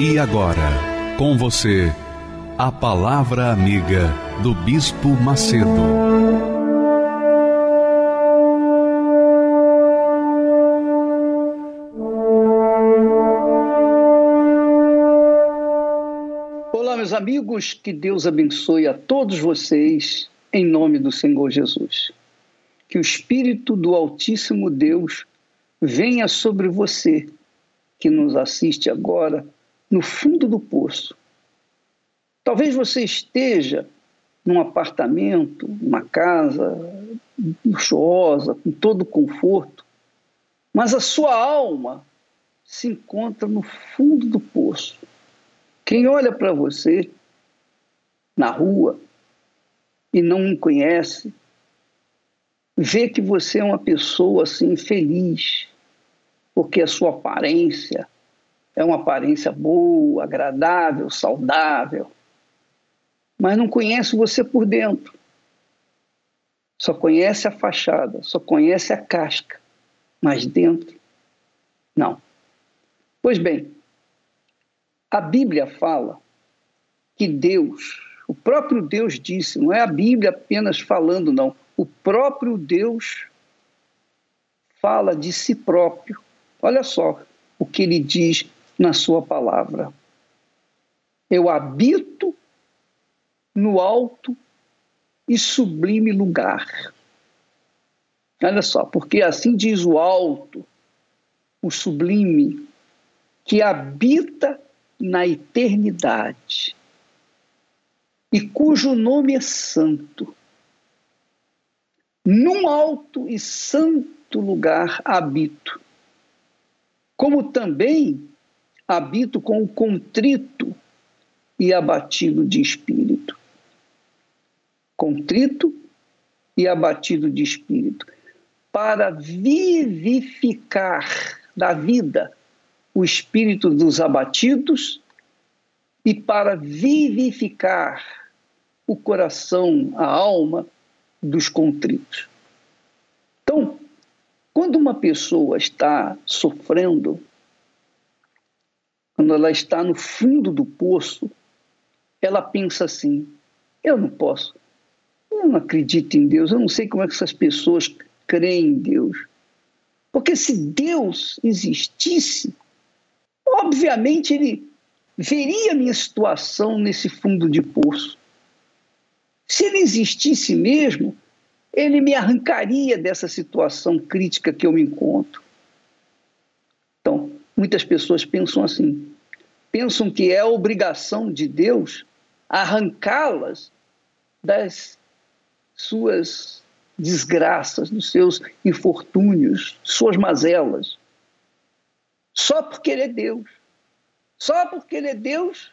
E agora, com você, a Palavra Amiga do Bispo Macedo. Olá, meus amigos, que Deus abençoe a todos vocês, em nome do Senhor Jesus. Que o Espírito do Altíssimo Deus venha sobre você, que nos assiste agora no fundo do poço. Talvez você esteja num apartamento, numa casa luxuosa, com todo conforto, mas a sua alma se encontra no fundo do poço. Quem olha para você na rua e não me conhece, vê que você é uma pessoa assim feliz, porque a sua aparência é uma aparência boa, agradável, saudável, mas não conhece você por dentro. Só conhece a fachada, só conhece a casca, mas dentro, não. Pois bem, a Bíblia fala que Deus, o próprio Deus disse, não é a Bíblia apenas falando, não. O próprio Deus fala de si próprio. Olha só o que ele diz na Sua palavra. Eu habito no alto e sublime lugar. Olha só, porque assim diz o alto, o sublime, que habita na eternidade e cujo nome é santo. Num alto e santo lugar habito, como também habito com o contrito e abatido de espírito. Contrito e abatido de espírito, para vivificar da vida o espírito dos abatidos e para vivificar o coração, a alma dos contritos. Então, quando uma pessoa está sofrendo quando ela está no fundo do poço, ela pensa assim: eu não posso, eu não acredito em Deus, eu não sei como é que essas pessoas creem em Deus. Porque se Deus existisse, obviamente ele veria a minha situação nesse fundo de poço. Se ele existisse mesmo, ele me arrancaria dessa situação crítica que eu me encontro. Muitas pessoas pensam assim: pensam que é obrigação de Deus arrancá-las das suas desgraças, dos seus infortúnios, suas mazelas. Só porque ele é Deus. Só porque ele é Deus,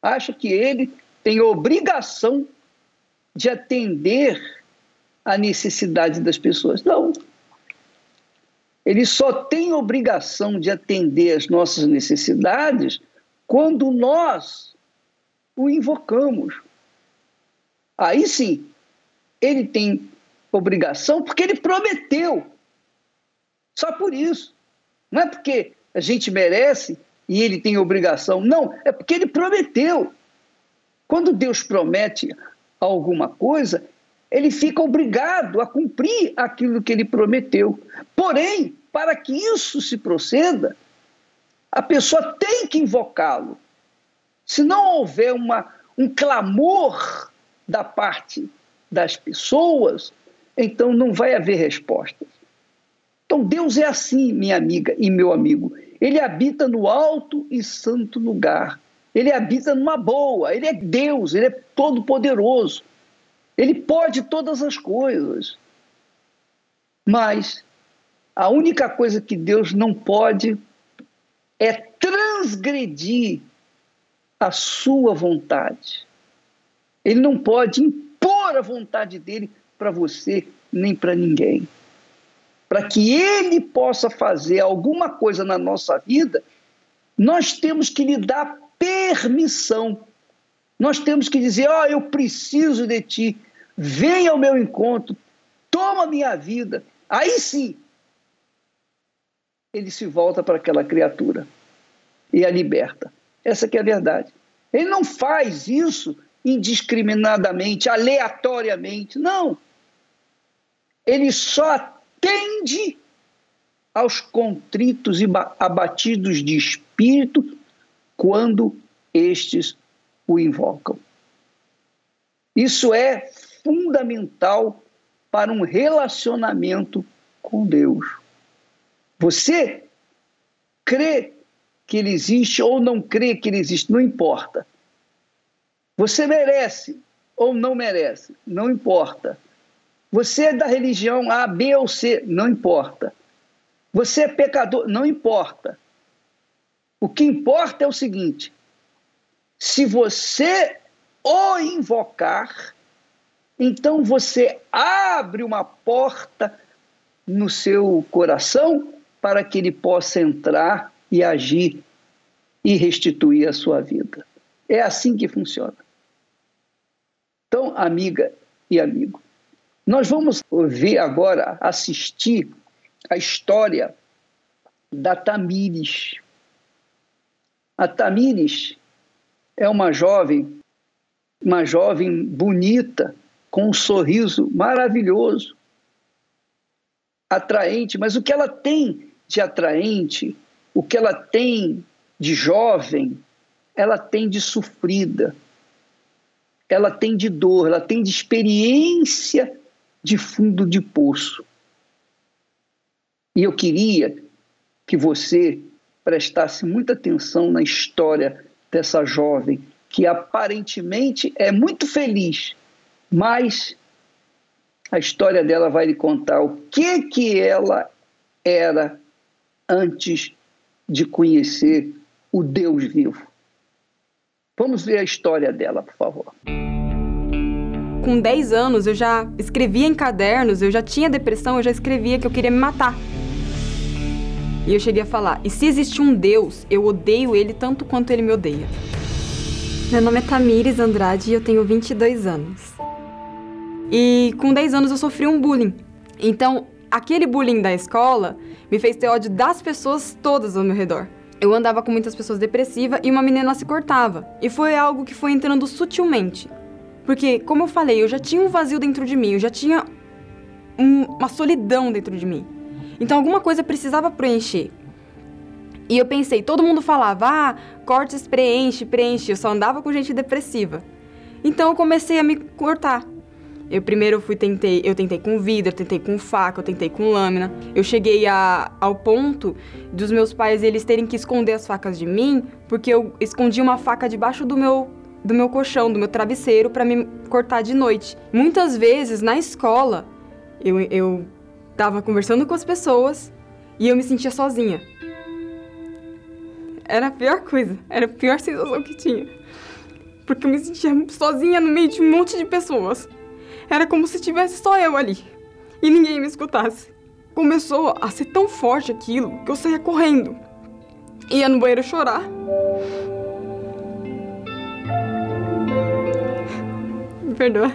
acha que ele tem obrigação de atender à necessidade das pessoas. Não. Ele só tem obrigação de atender às nossas necessidades quando nós o invocamos. Aí sim, ele tem obrigação porque ele prometeu. Só por isso. Não é porque a gente merece e ele tem obrigação. Não, é porque ele prometeu. Quando Deus promete alguma coisa, ele fica obrigado a cumprir aquilo que ele prometeu. Porém, para que isso se proceda, a pessoa tem que invocá-lo. Se não houver uma, um clamor da parte das pessoas, então não vai haver respostas. Então Deus é assim, minha amiga e meu amigo. Ele habita no alto e santo lugar. Ele habita numa boa. Ele é Deus, ele é todo-poderoso. Ele pode todas as coisas. Mas a única coisa que Deus não pode é transgredir a sua vontade. Ele não pode impor a vontade dele para você nem para ninguém. Para que ele possa fazer alguma coisa na nossa vida, nós temos que lhe dar permissão. Nós temos que dizer: Ó, oh, eu preciso de ti, venha ao meu encontro, toma minha vida. Aí sim, ele se volta para aquela criatura e a liberta. Essa que é a verdade. Ele não faz isso indiscriminadamente, aleatoriamente. Não. Ele só atende aos contritos e abatidos de espírito quando estes o invocam. Isso é fundamental para um relacionamento com Deus. Você crê que ele existe ou não crê que ele existe, não importa. Você merece ou não merece, não importa. Você é da religião A, B ou C, não importa. Você é pecador, não importa. O que importa é o seguinte: se você o invocar, então você abre uma porta no seu coração para que ele possa entrar e agir e restituir a sua vida. É assim que funciona. Então, amiga e amigo, nós vamos ver agora, assistir a história da Tamires. A Tamires é uma jovem, uma jovem bonita, com um sorriso maravilhoso, atraente, mas o que ela tem de atraente, o que ela tem de jovem, ela tem de sofrida, ela tem de dor, ela tem de experiência de fundo de poço. E eu queria que você prestasse muita atenção na história dessa jovem que aparentemente é muito feliz, mas a história dela vai lhe contar o que que ela era antes de conhecer o Deus vivo. Vamos ver a história dela, por favor. Com 10 anos eu já escrevia em cadernos, eu já tinha depressão, eu já escrevia que eu queria me matar. E eu cheguei a falar: e se existe um Deus, eu odeio ele tanto quanto ele me odeia. Meu nome é Tamires Andrade e eu tenho 22 anos. E com 10 anos eu sofri um bullying. Então, aquele bullying da escola me fez ter ódio das pessoas todas ao meu redor. Eu andava com muitas pessoas depressivas e uma menina se cortava. E foi algo que foi entrando sutilmente. Porque, como eu falei, eu já tinha um vazio dentro de mim, eu já tinha um, uma solidão dentro de mim. Então alguma coisa precisava preencher. E eu pensei, todo mundo falava, ah, cortes preenche, preenche. Eu só andava com gente depressiva. Então eu comecei a me cortar. Eu primeiro fui tentei, eu tentei com vidro, eu tentei com faca, eu tentei com lâmina. Eu cheguei a, ao ponto dos meus pais eles terem que esconder as facas de mim, porque eu escondi uma faca debaixo do meu do meu colchão, do meu travesseiro para me cortar de noite. Muitas vezes na escola eu, eu tava conversando com as pessoas e eu me sentia sozinha. Era a pior coisa, era a pior sensação que tinha. Porque eu me sentia sozinha no meio de um monte de pessoas. Era como se tivesse só eu ali e ninguém me escutasse. Começou a ser tão forte aquilo que eu saía correndo. Ia no banheiro chorar. Me perdoa.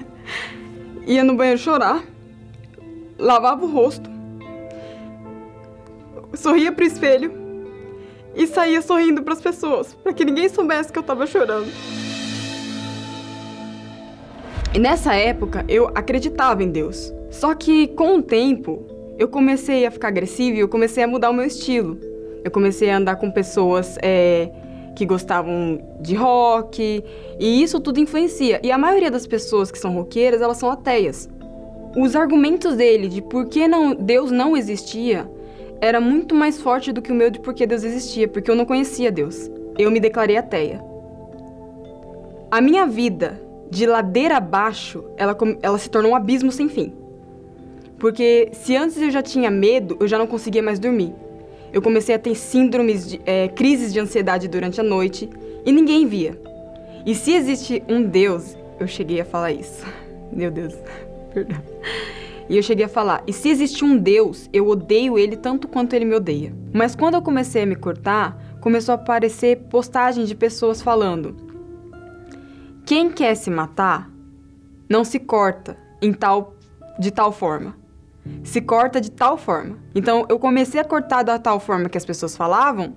Ia no banheiro chorar. Lavava o rosto. Sorria pro espelho. E saía sorrindo para as pessoas, para que ninguém soubesse que eu tava chorando. E nessa época eu acreditava em Deus. Só que com o tempo eu comecei a ficar agressiva e eu comecei a mudar o meu estilo. Eu comecei a andar com pessoas é, que gostavam de rock e isso tudo influencia. E a maioria das pessoas que são roqueiras elas são ateias. Os argumentos dele de por que não, Deus não existia era muito mais forte do que o meu de por que Deus existia, porque eu não conhecia Deus. Eu me declarei ateia. A minha vida de ladeira abaixo, ela, ela se tornou um abismo sem fim. Porque se antes eu já tinha medo, eu já não conseguia mais dormir. Eu comecei a ter síndromes, de, é, crises de ansiedade durante a noite e ninguém via. E se existe um Deus, eu cheguei a falar isso. Meu Deus, perdão. E eu cheguei a falar: e se existe um Deus, eu odeio ele tanto quanto ele me odeia. Mas quando eu comecei a me cortar, começou a aparecer postagens de pessoas falando: quem quer se matar não se corta em tal de tal forma. Se corta de tal forma. Então eu comecei a cortar da tal forma que as pessoas falavam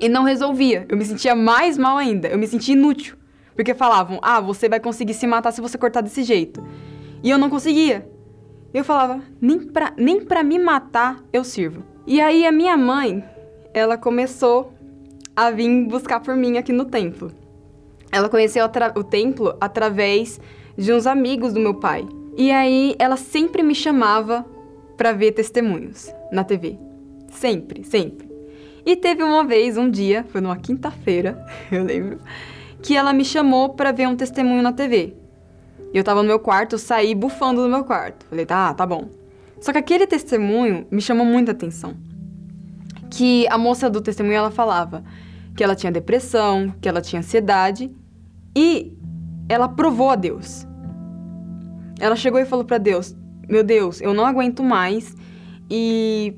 e não resolvia. Eu me sentia mais mal ainda. Eu me sentia inútil. Porque falavam: "Ah, você vai conseguir se matar se você cortar desse jeito". E eu não conseguia. Eu falava: "Nem pra, nem pra me matar eu sirvo". E aí a minha mãe, ela começou a vir buscar por mim aqui no templo. Ela conheceu o templo através de uns amigos do meu pai. E aí ela sempre me chamava para ver testemunhos na TV. Sempre, sempre. E teve uma vez, um dia, foi numa quinta-feira, eu lembro, que ela me chamou para ver um testemunho na TV. Eu tava no meu quarto, saí bufando do meu quarto. Falei, tá, tá bom. Só que aquele testemunho me chamou muita atenção. Que a moça do testemunho ela falava que ela tinha depressão, que ela tinha ansiedade e ela provou a Deus. Ela chegou e falou para Deus: Meu Deus, eu não aguento mais e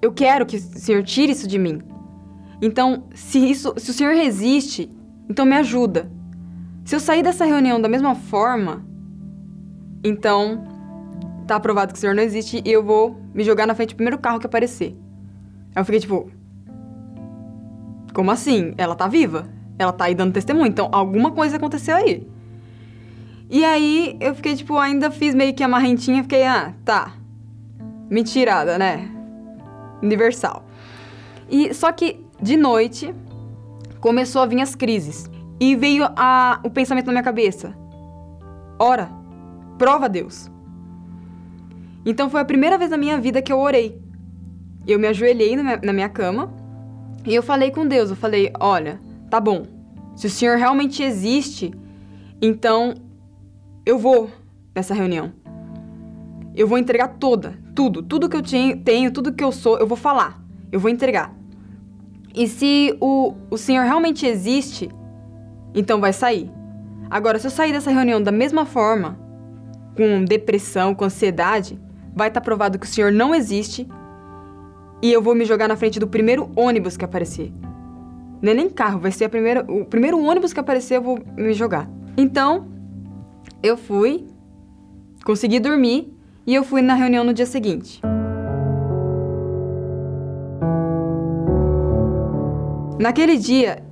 eu quero que o Senhor tire isso de mim. Então, se isso, se o Senhor resiste, então me ajuda. Se eu sair dessa reunião da mesma forma, então tá aprovado que o Senhor não existe e eu vou me jogar na frente do primeiro carro que aparecer. Aí eu fiquei tipo, como assim? Ela tá viva? Ela tá aí dando testemunho, então alguma coisa aconteceu aí. E aí eu fiquei, tipo, ainda fiz meio que a marrentinha, fiquei, ah, tá. Mentirada, né? Universal. E só que de noite começou a vir as crises. E veio a, o pensamento na minha cabeça: ora, prova Deus. Então foi a primeira vez na minha vida que eu orei. Eu me ajoelhei na minha cama e eu falei com Deus. Eu falei: olha, tá bom. Se o Senhor realmente existe, então eu vou nessa reunião. Eu vou entregar toda, tudo, tudo que eu tenho, tudo que eu sou, eu vou falar. Eu vou entregar. E se o, o Senhor realmente existe, então vai sair. Agora, se eu sair dessa reunião da mesma forma, com depressão, com ansiedade, vai estar tá provado que o Senhor não existe e eu vou me jogar na frente do primeiro ônibus que aparecer. Não é nem carro, vai ser a primeira, o primeiro ônibus que aparecer eu vou me jogar. Então, eu fui, consegui dormir e eu fui na reunião no dia seguinte. Naquele dia,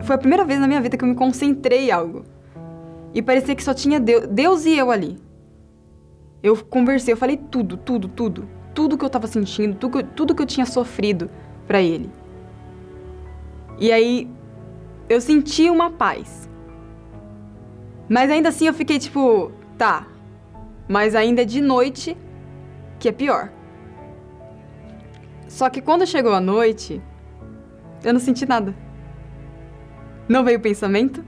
foi a primeira vez na minha vida que eu me concentrei em algo. E parecia que só tinha Deus, Deus e eu ali. Eu conversei, eu falei tudo, tudo, tudo. Tudo que eu tava sentindo, tudo, tudo que eu tinha sofrido para ele. E aí, eu senti uma paz. Mas ainda assim eu fiquei tipo, tá. Mas ainda é de noite, que é pior. Só que quando chegou a noite, eu não senti nada. Não veio pensamento,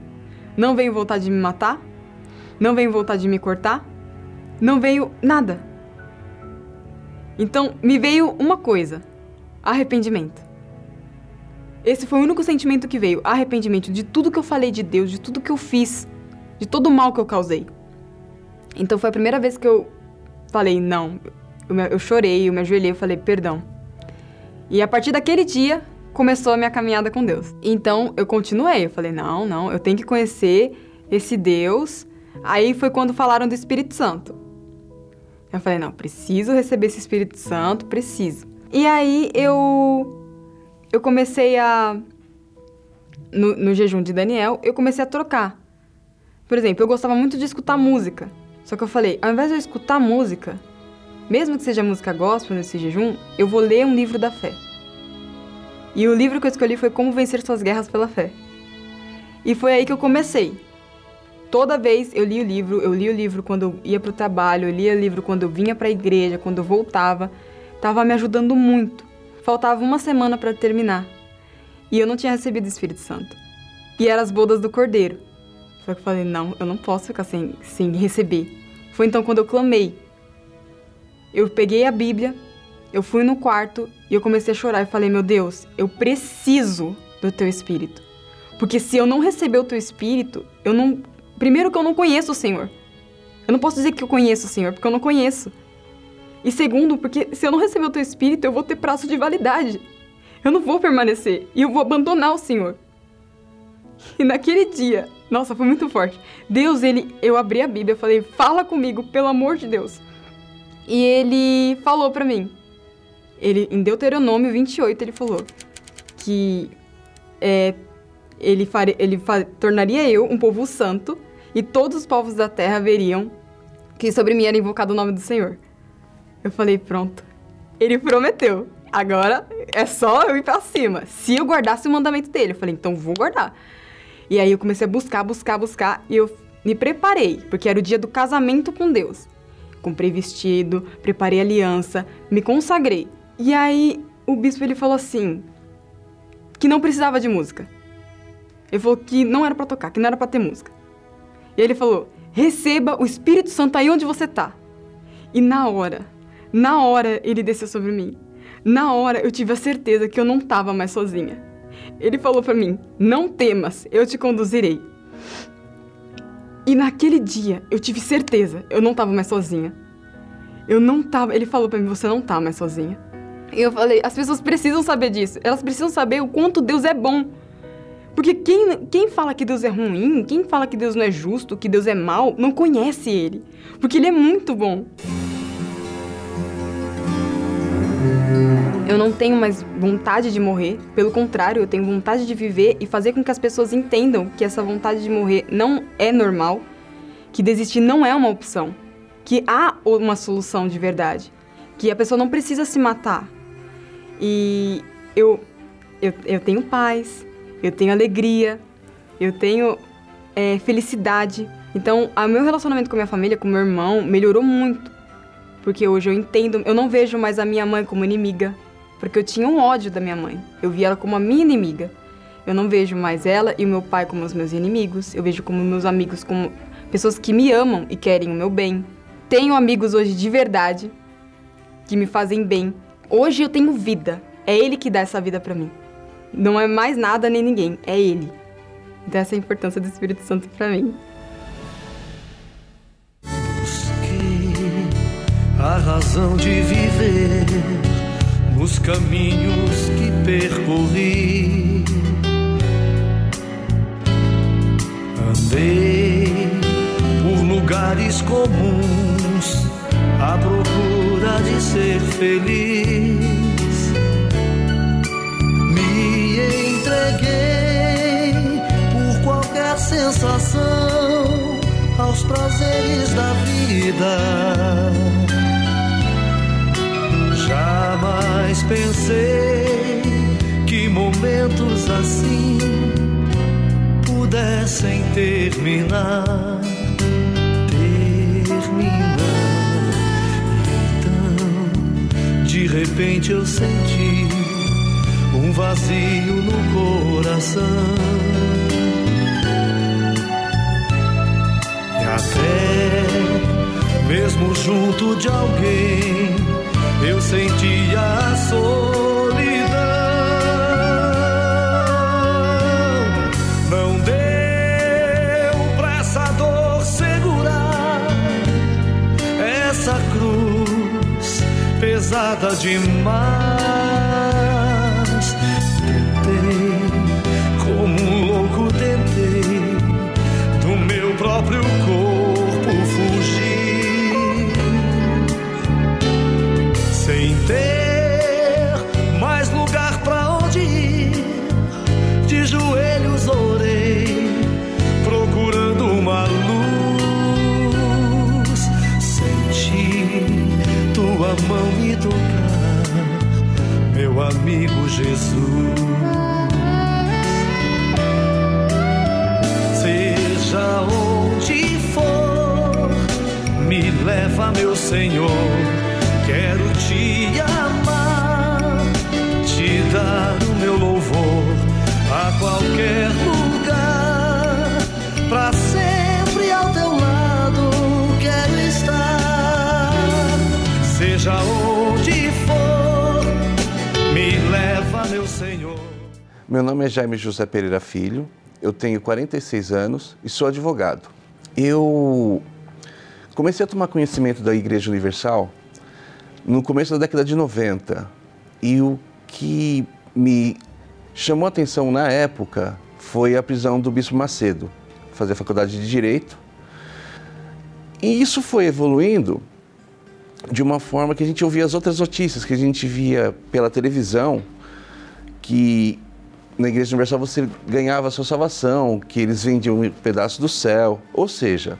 não veio vontade de me matar, não veio vontade de me cortar, não veio nada. Então me veio uma coisa: arrependimento. Esse foi o único sentimento que veio, arrependimento de tudo que eu falei de Deus, de tudo que eu fiz de todo o mal que eu causei. Então foi a primeira vez que eu falei, não. Eu, eu chorei, eu me ajoelhei, eu falei, perdão. E a partir daquele dia, começou a minha caminhada com Deus. Então eu continuei, eu falei, não, não, eu tenho que conhecer esse Deus. Aí foi quando falaram do Espírito Santo. Eu falei, não, preciso receber esse Espírito Santo, preciso. E aí eu eu comecei a no, no jejum de Daniel, eu comecei a trocar por exemplo, eu gostava muito de escutar música. Só que eu falei, ao invés de eu escutar música, mesmo que seja música gospel nesse jejum, eu vou ler um livro da fé. E o livro que eu escolhi foi Como Vencer Suas Guerras pela Fé. E foi aí que eu comecei. Toda vez eu li o livro, eu li o livro quando eu ia para o trabalho, eu lia o livro quando eu vinha para a igreja, quando eu voltava. Tava me ajudando muito. Faltava uma semana para terminar. E eu não tinha recebido o Espírito Santo. E eram as bodas do Cordeiro. Só que eu falei, não, eu não posso ficar sem, sem receber. Foi então quando eu clamei. Eu peguei a Bíblia, eu fui no quarto e eu comecei a chorar e falei: Meu Deus, eu preciso do teu espírito. Porque se eu não receber o teu espírito, eu não. Primeiro, que eu não conheço o Senhor. Eu não posso dizer que eu conheço o Senhor, porque eu não conheço. E segundo, porque se eu não receber o teu espírito, eu vou ter prazo de validade. Eu não vou permanecer e eu vou abandonar o Senhor. E naquele dia, nossa, foi muito forte. Deus, ele, eu abri a Bíblia, falei: "Fala comigo, pelo amor de Deus". E ele falou para mim. Ele em Deuteronômio 28 ele falou que é, ele, fare, ele tornaria eu um povo santo e todos os povos da terra veriam que sobre mim era invocado o nome do Senhor. Eu falei, pronto. Ele prometeu. Agora é só eu ir pra cima. Se eu guardasse o mandamento dele, eu falei, então vou guardar. E aí eu comecei a buscar, buscar, buscar e eu me preparei, porque era o dia do casamento com Deus. Comprei vestido, preparei aliança, me consagrei. E aí o bispo ele falou assim, que não precisava de música. Ele falou que não era para tocar, que não era para ter música. E aí ele falou: "Receba o Espírito Santo aí onde você tá". E na hora, na hora ele desceu sobre mim. Na hora eu tive a certeza que eu não estava mais sozinha. Ele falou para mim: "Não temas, eu te conduzirei". E naquele dia eu tive certeza, eu não estava mais sozinha. Eu não tava, ele falou para mim: "Você não tá mais sozinha". E eu falei: "As pessoas precisam saber disso. Elas precisam saber o quanto Deus é bom". Porque quem, quem fala que Deus é ruim, quem fala que Deus não é justo, que Deus é mal, não conhece Ele. Porque Ele é muito bom. Eu não tenho mais vontade de morrer, pelo contrário, eu tenho vontade de viver e fazer com que as pessoas entendam que essa vontade de morrer não é normal, que desistir não é uma opção, que há uma solução de verdade, que a pessoa não precisa se matar. E eu, eu, eu tenho paz, eu tenho alegria, eu tenho é, felicidade. Então, o meu relacionamento com a minha família, com meu irmão, melhorou muito. Porque hoje eu entendo, eu não vejo mais a minha mãe como inimiga, porque eu tinha um ódio da minha mãe. Eu via ela como a minha inimiga. Eu não vejo mais ela e o meu pai como os meus inimigos. Eu vejo como meus amigos como pessoas que me amam e querem o meu bem. Tenho amigos hoje de verdade que me fazem bem. Hoje eu tenho vida. É ele que dá essa vida para mim. Não é mais nada nem ninguém, é ele. Então essa é a importância do Espírito Santo para mim. A razão de viver nos caminhos que percorri. Andei por lugares comuns à procura de ser feliz entreguei por qualquer sensação aos prazeres da vida. Jamais pensei que momentos assim pudessem terminar. Terminar. Então, de repente eu senti um vazio no coração. E até mesmo junto de alguém eu sentia a solidão. Não deu pra essa dor segurar essa cruz pesada demais. Senhor. Quero te amar, te dar o meu louvor a qualquer lugar, para sempre ao teu lado quero estar, seja onde for. Senhor. Meu nome é Jaime José Pereira Filho, eu tenho 46 anos e sou advogado. Eu comecei a tomar conhecimento da Igreja Universal no começo da década de 90 e o que me chamou a atenção na época foi a prisão do Bispo Macedo, fazer faculdade de Direito. E isso foi evoluindo de uma forma que a gente ouvia as outras notícias que a gente via pela televisão, que na Igreja Universal você ganhava a sua salvação, que eles vendiam um pedaço do céu. Ou seja,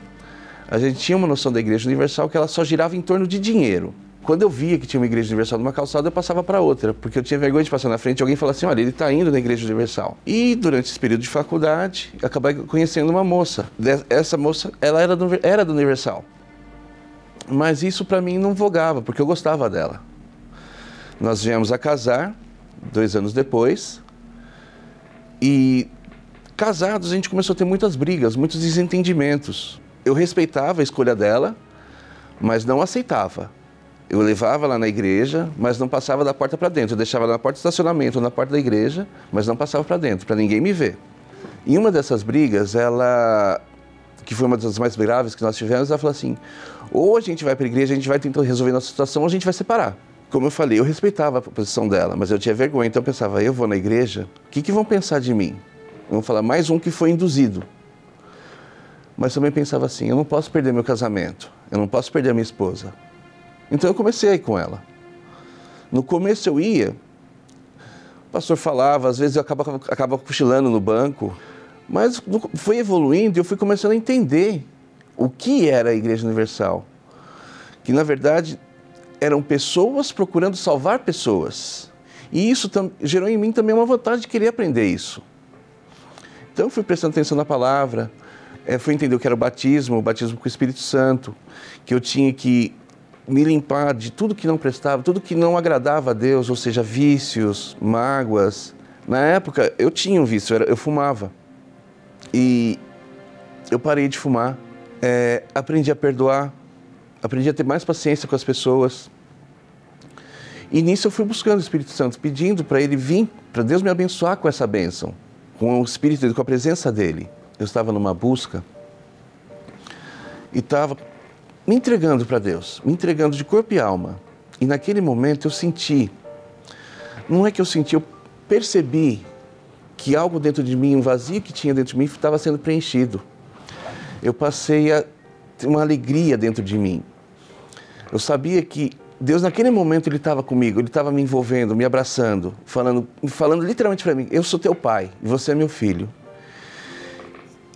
a gente tinha uma noção da Igreja Universal que ela só girava em torno de dinheiro. Quando eu via que tinha uma Igreja Universal numa calçada, eu passava para outra, porque eu tinha vergonha de passar na frente e alguém falar assim: olha, ele está indo na Igreja Universal. E durante esse período de faculdade, acabei conhecendo uma moça. Essa moça, ela era do, era do Universal. Mas isso para mim não vogava, porque eu gostava dela. Nós viemos a casar dois anos depois. E casados a gente começou a ter muitas brigas, muitos desentendimentos. Eu respeitava a escolha dela, mas não aceitava. Eu levava lá na igreja, mas não passava da porta para dentro. Eu deixava na porta do estacionamento, na porta da igreja, mas não passava para dentro, para ninguém me ver. Em uma dessas brigas, ela, que foi uma das mais graves que nós tivemos, ela falou assim: ou a gente vai para a igreja, a gente vai tentar resolver nossa situação, ou a gente vai separar. Como eu falei, eu respeitava a posição dela, mas eu tinha vergonha, então eu pensava: eu vou na igreja, o que, que vão pensar de mim? Vão falar mais um que foi induzido. Mas também pensava assim: eu não posso perder meu casamento, eu não posso perder minha esposa. Então eu comecei a ir com ela. No começo eu ia, o pastor falava, às vezes eu acabava, acabava cochilando no banco, mas foi evoluindo e eu fui começando a entender o que era a Igreja Universal. Que na verdade eram pessoas procurando salvar pessoas. E isso gerou em mim também uma vontade de querer aprender isso. Então eu fui prestando atenção na palavra, é, fui entender o que era o batismo, o batismo com o Espírito Santo, que eu tinha que me limpar de tudo que não prestava, tudo que não agradava a Deus, ou seja, vícios, mágoas. Na época eu tinha um vício, eu fumava. E eu parei de fumar, é, aprendi a perdoar, aprendi a ter mais paciência com as pessoas. E nisso eu fui buscando o Espírito Santo, pedindo para ele vir, para Deus me abençoar com essa bênção, com o Espírito dele, com a presença dele. Eu estava numa busca e estava me entregando para Deus, me entregando de corpo e alma. E naquele momento eu senti, não é que eu senti, eu percebi que algo dentro de mim, um vazio que tinha dentro de mim, estava sendo preenchido. Eu passei a ter uma alegria dentro de mim. Eu sabia que Deus naquele momento ele estava comigo, ele estava me envolvendo, me abraçando, falando, falando literalmente para mim: "Eu sou teu pai e você é meu filho".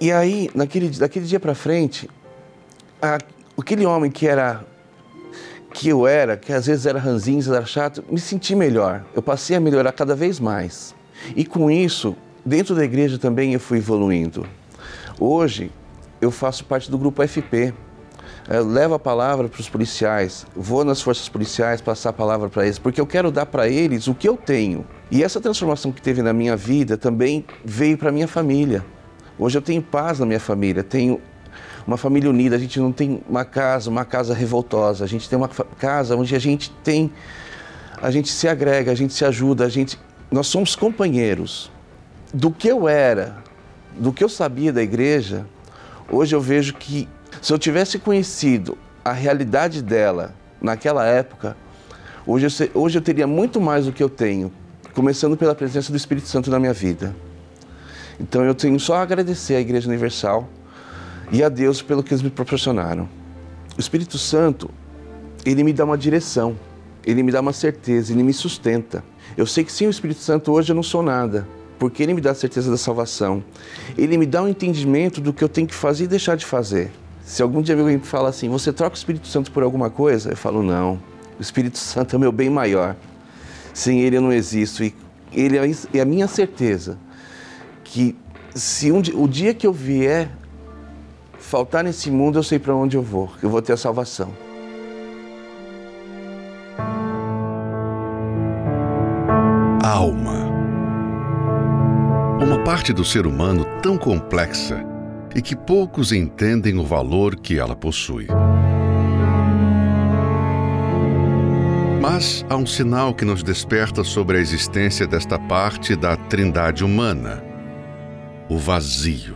E aí, naquele, daquele dia para frente, a, aquele homem que era que eu era, que às vezes era ranzinho, era chato, me senti melhor. Eu passei a melhorar cada vez mais. E com isso, dentro da igreja também eu fui evoluindo. Hoje, eu faço parte do grupo FP. Eu levo a palavra para os policiais, vou nas forças policiais passar a palavra para eles, porque eu quero dar para eles o que eu tenho. E essa transformação que teve na minha vida também veio para minha família. Hoje eu tenho paz na minha família, tenho uma família unida, a gente não tem uma casa, uma casa revoltosa, a gente tem uma casa onde a gente tem, a gente se agrega, a gente se ajuda, a gente, nós somos companheiros. Do que eu era, do que eu sabia da igreja, hoje eu vejo que se eu tivesse conhecido a realidade dela naquela época, hoje eu, hoje eu teria muito mais do que eu tenho, começando pela presença do Espírito Santo na minha vida. Então eu tenho só a agradecer à Igreja Universal e a Deus pelo que eles me proporcionaram. O Espírito Santo, ele me dá uma direção, ele me dá uma certeza, ele me sustenta. Eu sei que sem o Espírito Santo hoje eu não sou nada, porque ele me dá a certeza da salvação. Ele me dá um entendimento do que eu tenho que fazer e deixar de fazer. Se algum dia alguém me fala assim, você troca o Espírito Santo por alguma coisa? Eu falo, não. O Espírito Santo é o meu bem maior. Sem ele eu não existo. E ele é a minha certeza que se um, o dia que eu vier faltar nesse mundo, eu sei para onde eu vou, eu vou ter a salvação. Alma. Uma parte do ser humano tão complexa e que poucos entendem o valor que ela possui. Mas há um sinal que nos desperta sobre a existência desta parte da trindade humana: o vazio.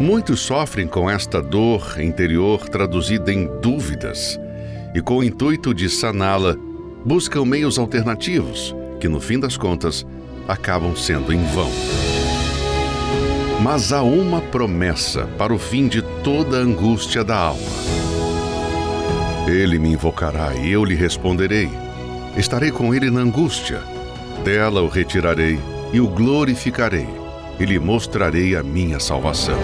Muitos sofrem com esta dor interior traduzida em dúvidas e, com o intuito de saná-la, buscam meios alternativos que, no fim das contas, acabam sendo em vão. Mas há uma promessa para o fim de toda angústia da alma. Ele me invocará e eu lhe responderei. Estarei com ele na angústia. Dela o retirarei e o glorificarei e lhe mostrarei a minha salvação.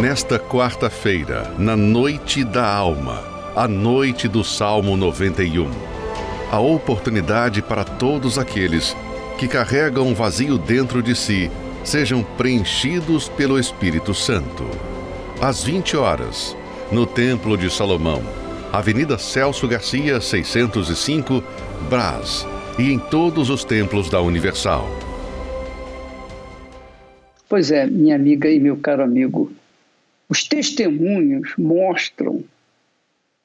Nesta quarta-feira, na noite da alma, a noite do Salmo 91, a oportunidade para todos aqueles que carregam um vazio dentro de si sejam preenchidos pelo Espírito Santo. Às 20 horas, no Templo de Salomão, Avenida Celso Garcia, 605, Brás, e em todos os templos da Universal. Pois é, minha amiga e meu caro amigo, os testemunhos mostram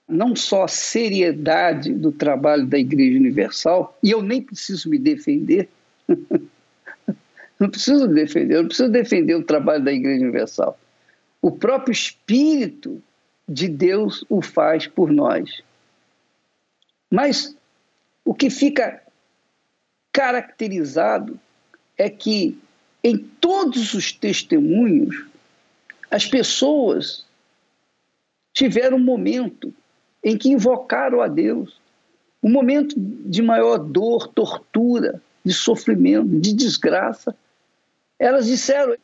não só a seriedade do trabalho da Igreja Universal, e eu nem preciso me defender, não preciso defender, eu não preciso defender o trabalho da Igreja Universal. O próprio Espírito de Deus o faz por nós. Mas o que fica caracterizado é que em todos os testemunhos, as pessoas tiveram um momento em que invocaram a Deus, um momento de maior dor, tortura, de sofrimento, de desgraça. Elas disseram,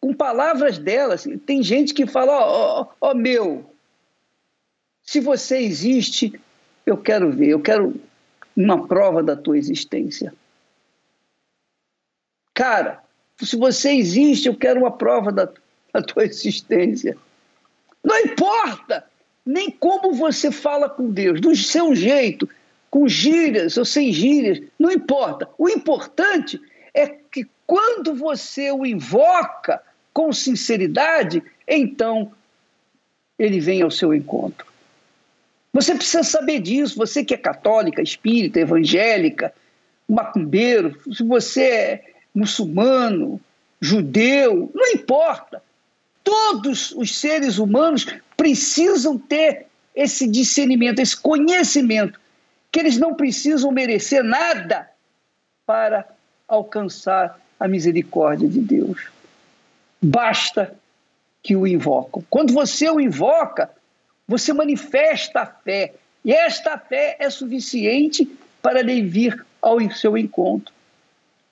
com palavras delas, tem gente que fala: Ó oh, oh, oh, meu, se você existe, eu quero ver, eu quero uma prova da tua existência. Cara, se você existe, eu quero uma prova da, da tua existência. Não importa nem como você fala com Deus, do seu jeito, com gírias ou sem gírias, não importa. O importante é que quando você o invoca com sinceridade, então ele vem ao seu encontro. Você precisa saber disso, você que é católica, espírita, evangélica, macumbeiro, se você é muçulmano, judeu, não importa. Todos os seres humanos precisam ter esse discernimento, esse conhecimento, que eles não precisam merecer nada para alcançar a misericórdia de Deus. Basta que o invocam. Quando você o invoca, você manifesta a fé, e esta fé é suficiente para ele vir ao seu encontro.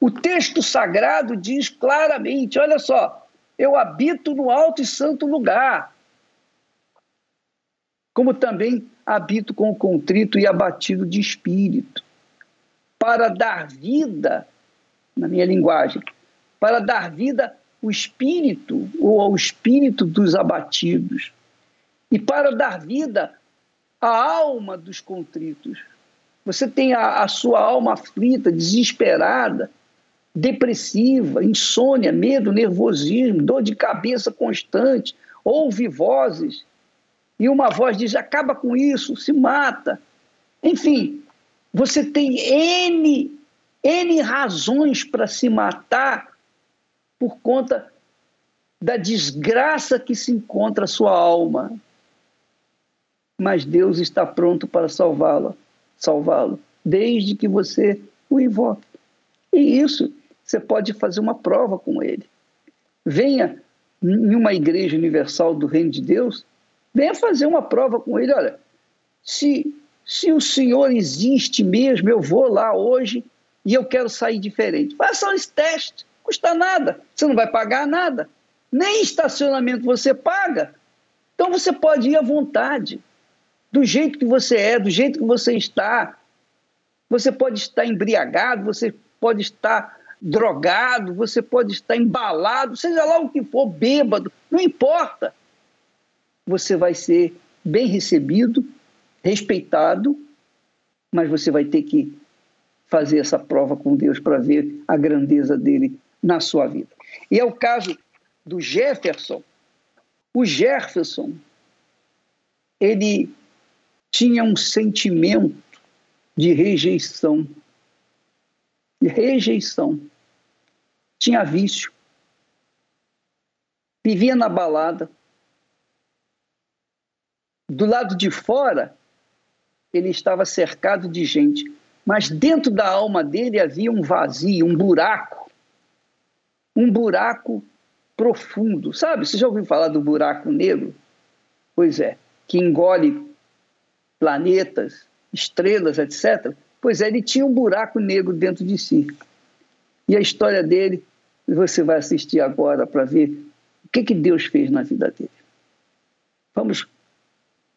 O texto sagrado diz claramente: olha só, eu habito no alto e santo lugar, como também habito com o contrito e abatido de espírito, para dar vida, na minha linguagem, para dar vida ao espírito ou ao espírito dos abatidos, e para dar vida à alma dos contritos. Você tem a, a sua alma aflita, desesperada, depressiva, insônia, medo, nervosismo, dor de cabeça constante, ouve vozes, e uma voz diz: acaba com isso, se mata. Enfim, você tem N, N razões para se matar por conta da desgraça que se encontra a sua alma. Mas Deus está pronto para salvá-la, salvá-lo, desde que você o invoque. E isso você pode fazer uma prova com ele. Venha em uma igreja universal do Reino de Deus, venha fazer uma prova com ele. Olha, se, se o Senhor existe mesmo, eu vou lá hoje e eu quero sair diferente. Faça esse teste, custa nada, você não vai pagar nada. Nem estacionamento você paga. Então você pode ir à vontade, do jeito que você é, do jeito que você está. Você pode estar embriagado, você pode estar drogado, você pode estar embalado, seja lá o que for, bêbado, não importa. Você vai ser bem recebido, respeitado, mas você vai ter que fazer essa prova com Deus para ver a grandeza dele na sua vida. E é o caso do Jefferson. O Jefferson, ele tinha um sentimento de rejeição. De rejeição. Tinha vício. Vivia na balada. Do lado de fora, ele estava cercado de gente, mas dentro da alma dele havia um vazio, um buraco. Um buraco profundo. Sabe, você já ouviu falar do buraco negro? Pois é, que engole planetas, estrelas, etc. Pois é, ele tinha um buraco negro dentro de si. E a história dele, você vai assistir agora para ver o que, que Deus fez na vida dele. Vamos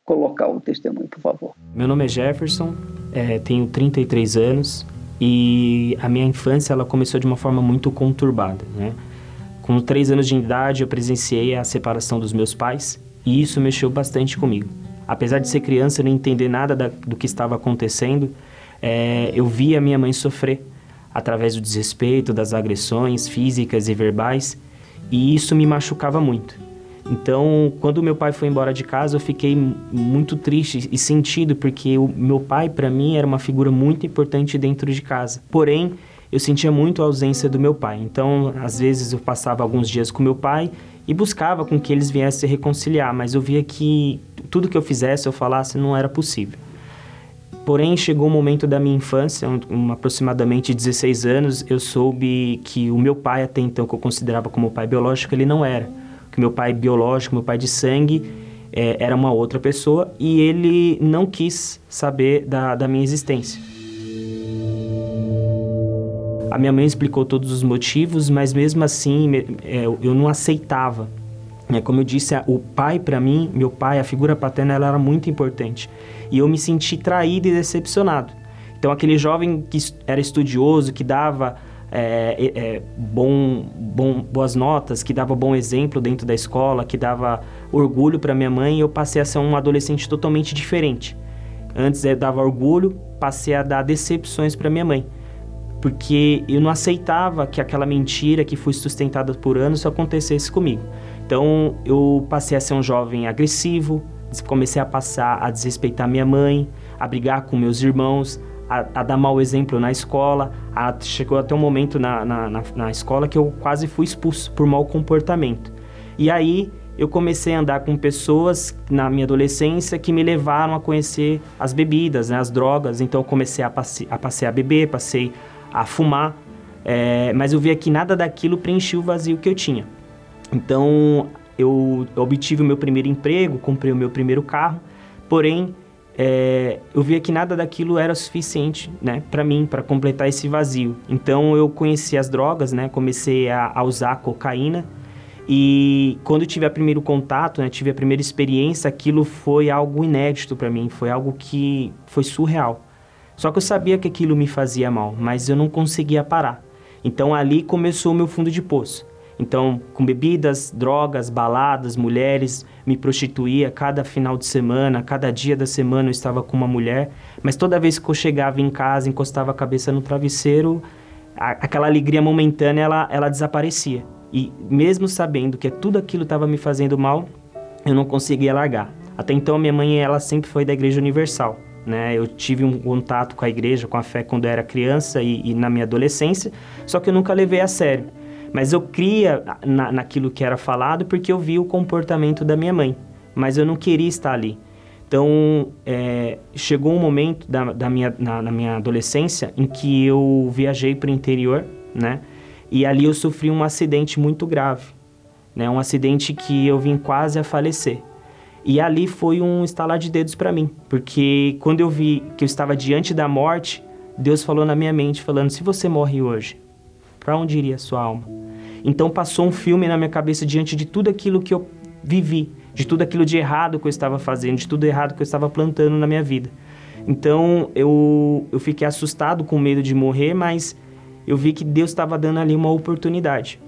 colocar o testemunho, por favor. Meu nome é Jefferson, é, tenho 33 anos e a minha infância ela começou de uma forma muito conturbada, né? Com três anos de idade, eu presenciei a separação dos meus pais e isso mexeu bastante comigo. Apesar de ser criança e não entender nada da, do que estava acontecendo, é, eu via minha mãe sofrer através do desrespeito, das agressões físicas e verbais, e isso me machucava muito. Então, quando meu pai foi embora de casa, eu fiquei muito triste e sentido, porque o meu pai, para mim, era uma figura muito importante dentro de casa. Porém, eu sentia muito a ausência do meu pai. Então, às vezes eu passava alguns dias com meu pai e buscava com que eles viessem se reconciliar, mas eu via que tudo que eu fizesse, eu falasse, não era possível. Porém, chegou um momento da minha infância, um, aproximadamente 16 anos, eu soube que o meu pai, até então, que eu considerava como pai biológico, ele não era. Que meu pai biológico, meu pai de sangue, é, era uma outra pessoa e ele não quis saber da, da minha existência. A minha mãe explicou todos os motivos, mas mesmo assim é, eu não aceitava. É, como eu disse, o pai para mim, meu pai, a figura paterna, ela era muito importante. E eu me senti traído e decepcionado. Então aquele jovem que era estudioso, que dava é, é, bom, bom, boas notas, que dava bom exemplo dentro da escola, que dava orgulho para minha mãe, eu passei a ser um adolescente totalmente diferente. Antes eu dava orgulho, passei a dar decepções para minha mãe porque eu não aceitava que aquela mentira que foi sustentada por anos acontecesse comigo. Então eu passei a ser um jovem agressivo, comecei a passar a desrespeitar minha mãe, a brigar com meus irmãos, a, a dar mau exemplo na escola. A, chegou até um momento na, na, na, na escola que eu quase fui expulso por mau comportamento. E aí eu comecei a andar com pessoas na minha adolescência que me levaram a conhecer as bebidas, né, as drogas. Então eu comecei a, passe a passear a beber, passei a fumar, é, mas eu via que nada daquilo preenchia o vazio que eu tinha. Então eu obtive o meu primeiro emprego, comprei o meu primeiro carro, porém é, eu via que nada daquilo era suficiente, né, para mim, para completar esse vazio. Então eu conheci as drogas, né, comecei a, a usar cocaína e quando tive o primeiro contato, né, tive a primeira experiência, aquilo foi algo inédito para mim, foi algo que foi surreal. Só que eu sabia que aquilo me fazia mal, mas eu não conseguia parar. Então ali começou o meu fundo de poço. Então, com bebidas, drogas, baladas, mulheres, me prostituía cada final de semana, cada dia da semana eu estava com uma mulher, mas toda vez que eu chegava em casa, encostava a cabeça no travesseiro, a, aquela alegria momentânea ela, ela desaparecia. E mesmo sabendo que tudo aquilo estava me fazendo mal, eu não conseguia largar. Até então, minha mãe ela sempre foi da Igreja Universal. Né? Eu tive um contato com a igreja, com a fé quando eu era criança e, e na minha adolescência, só que eu nunca levei a sério. Mas eu cria na, naquilo que era falado porque eu vi o comportamento da minha mãe, mas eu não queria estar ali. Então, é, chegou um momento da, da minha, na, na, minha adolescência em que eu viajei para o interior, né? E ali eu sofri um acidente muito grave, né? Um acidente que eu vim quase a falecer. E ali foi um estalar de dedos para mim, porque quando eu vi que eu estava diante da morte, Deus falou na minha mente, falando: se você morre hoje, para onde iria a sua alma? Então passou um filme na minha cabeça diante de tudo aquilo que eu vivi, de tudo aquilo de errado que eu estava fazendo, de tudo errado que eu estava plantando na minha vida. Então eu, eu fiquei assustado com medo de morrer, mas eu vi que Deus estava dando ali uma oportunidade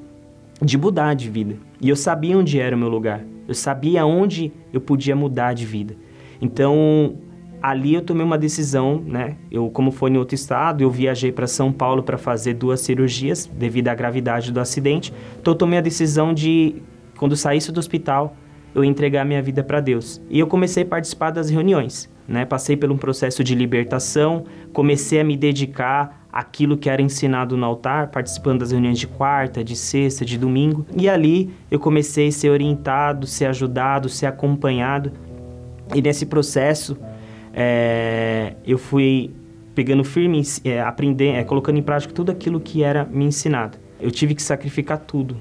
de mudar de vida. E eu sabia onde era o meu lugar. Eu sabia onde eu podia mudar de vida. Então, ali eu tomei uma decisão, né? Eu, como foi em outro estado, eu viajei para São Paulo para fazer duas cirurgias devido à gravidade do acidente. Então, eu tomei a decisão de, quando saísse do hospital, eu entregar minha vida para Deus. E eu comecei a participar das reuniões, né? Passei por um processo de libertação, comecei a me dedicar àquilo que era ensinado no altar, participando das reuniões de quarta, de sexta, de domingo. E ali eu comecei a ser orientado, ser ajudado, ser acompanhado. E nesse processo é, eu fui pegando firme, é, aprendendo, é, colocando em prática tudo aquilo que era me ensinado. Eu tive que sacrificar tudo,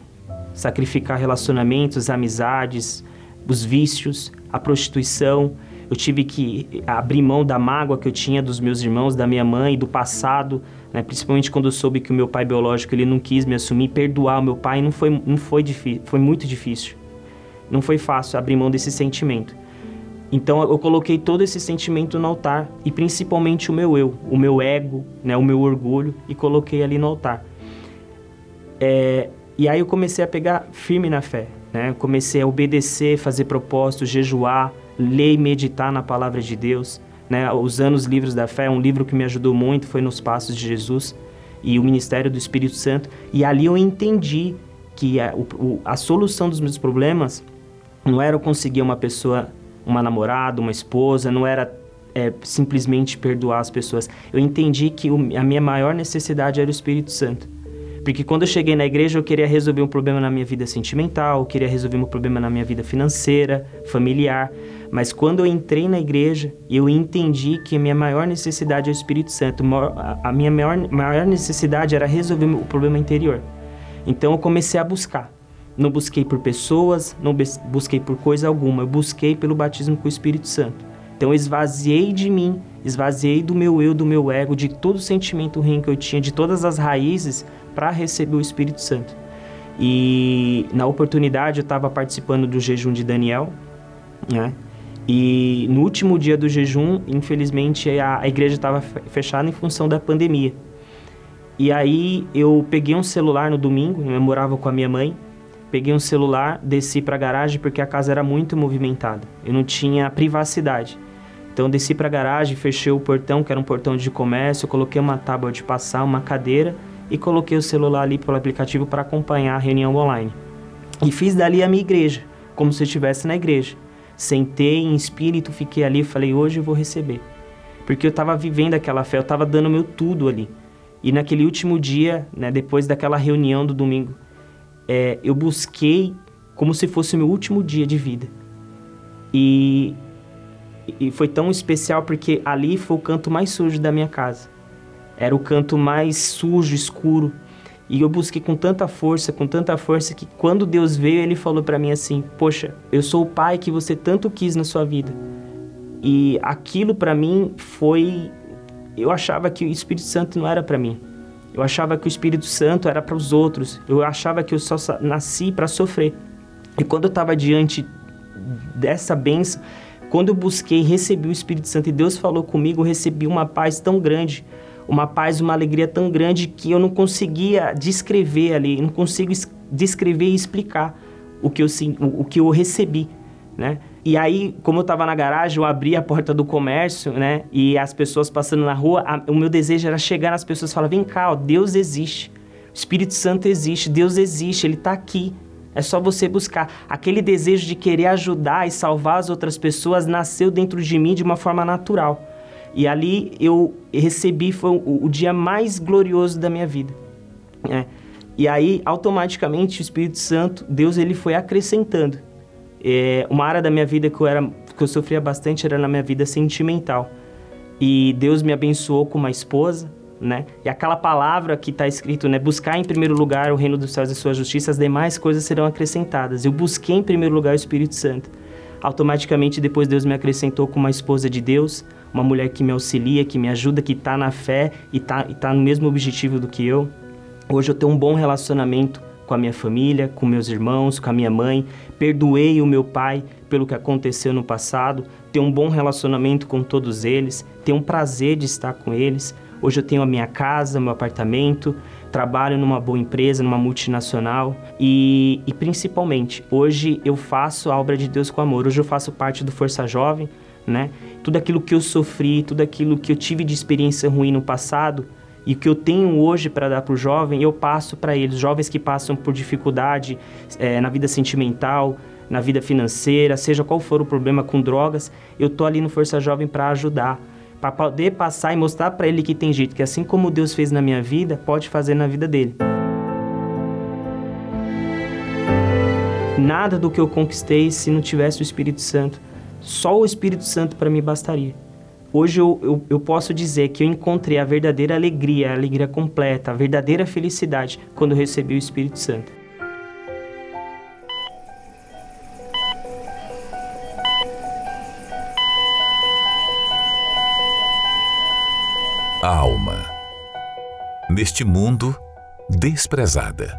sacrificar relacionamentos, amizades, os vícios, a prostituição. Eu tive que abrir mão da mágoa que eu tinha dos meus irmãos, da minha mãe, do passado, né? principalmente quando eu soube que o meu pai biológico ele não quis me assumir, perdoar o meu pai não foi, não foi difícil, foi muito difícil. Não foi fácil abrir mão desse sentimento. Então eu coloquei todo esse sentimento no altar e principalmente o meu eu, o meu ego, né, o meu orgulho e coloquei ali no altar. É, e aí eu comecei a pegar firme na fé, né? Comecei a obedecer, fazer propósitos, jejuar, ler e meditar na palavra de Deus, né? Os livros da fé, um livro que me ajudou muito foi nos Passos de Jesus e o Ministério do Espírito Santo. E ali eu entendi que a, o, a solução dos meus problemas não era eu conseguir uma pessoa, uma namorada, uma esposa, não era é, simplesmente perdoar as pessoas. Eu entendi que o, a minha maior necessidade era o Espírito Santo. Porque quando eu cheguei na igreja, eu queria resolver um problema na minha vida sentimental, eu queria resolver um problema na minha vida financeira, familiar. Mas quando eu entrei na igreja, eu entendi que a minha maior necessidade é o Espírito Santo. A minha maior, maior necessidade era resolver o problema interior. Então eu comecei a buscar. Não busquei por pessoas, não busquei por coisa alguma. Eu busquei pelo batismo com o Espírito Santo. Então eu esvaziei de mim, esvaziei do meu eu, do meu ego, de todo o sentimento ruim que eu tinha, de todas as raízes para receber o Espírito Santo. E na oportunidade eu estava participando do jejum de Daniel, né? E no último dia do jejum, infelizmente, a, a igreja estava fechada em função da pandemia. E aí eu peguei um celular no domingo, eu morava com a minha mãe, peguei um celular, desci para a garagem porque a casa era muito movimentada. Eu não tinha privacidade. Então desci para a garagem, fechei o portão, que era um portão de comércio, coloquei uma tábua de passar, uma cadeira e coloquei o celular ali pelo aplicativo para acompanhar a reunião online. E fiz dali a minha igreja, como se eu estivesse na igreja. Sentei em espírito, fiquei ali e falei: hoje eu vou receber. Porque eu estava vivendo aquela fé, eu estava dando meu tudo ali. E naquele último dia, né, depois daquela reunião do domingo, é, eu busquei como se fosse o meu último dia de vida. E, e foi tão especial porque ali foi o canto mais sujo da minha casa. Era o canto mais sujo, escuro. E eu busquei com tanta força, com tanta força, que quando Deus veio, ele falou para mim assim: Poxa, eu sou o pai que você tanto quis na sua vida. E aquilo para mim foi. Eu achava que o Espírito Santo não era para mim. Eu achava que o Espírito Santo era para os outros. Eu achava que eu só nasci para sofrer. E quando eu estava diante dessa benção, quando eu busquei, recebi o Espírito Santo e Deus falou comigo, eu recebi uma paz tão grande uma paz, uma alegria tão grande que eu não conseguia descrever ali, não consigo descrever e explicar o que eu, o que eu recebi, né? E aí, como eu estava na garagem, eu abri a porta do comércio, né? E as pessoas passando na rua, a, o meu desejo era chegar nas pessoas e falar: vem cá, ó, Deus existe, o Espírito Santo existe, Deus existe, Ele está aqui. É só você buscar. Aquele desejo de querer ajudar e salvar as outras pessoas nasceu dentro de mim de uma forma natural. E ali eu recebi, foi o, o dia mais glorioso da minha vida. É. E aí, automaticamente, o Espírito Santo, Deus, ele foi acrescentando. É, uma área da minha vida que eu, era, que eu sofria bastante era na minha vida sentimental. E Deus me abençoou com uma esposa, né? E aquela palavra que está escrito, né? Buscar em primeiro lugar o reino dos céus e sua justiça, as demais coisas serão acrescentadas. Eu busquei em primeiro lugar o Espírito Santo. Automaticamente, depois Deus me acrescentou com uma esposa de Deus, uma mulher que me auxilia, que me ajuda, que está na fé e está tá no mesmo objetivo do que eu. Hoje eu tenho um bom relacionamento com a minha família, com meus irmãos, com a minha mãe. Perdoei o meu pai pelo que aconteceu no passado. Tenho um bom relacionamento com todos eles. Tenho um prazer de estar com eles. Hoje eu tenho a minha casa, meu apartamento, trabalho numa boa empresa, numa multinacional e, e principalmente hoje eu faço a obra de Deus com amor. Hoje eu faço parte do Força Jovem, né? Tudo aquilo que eu sofri, tudo aquilo que eu tive de experiência ruim no passado e que eu tenho hoje para dar para o jovem, eu passo para eles. Jovens que passam por dificuldade é, na vida sentimental, na vida financeira, seja qual for o problema com drogas, eu tô ali no Força Jovem para ajudar, para poder passar e mostrar para ele que tem jeito, que assim como Deus fez na minha vida, pode fazer na vida dele. Nada do que eu conquistei se não tivesse o Espírito Santo. Só o Espírito Santo para mim bastaria. Hoje eu, eu, eu, posso dizer que eu encontrei a verdadeira alegria, a alegria completa, a verdadeira felicidade quando recebi o Espírito Santo. Alma. Neste mundo, desprezada.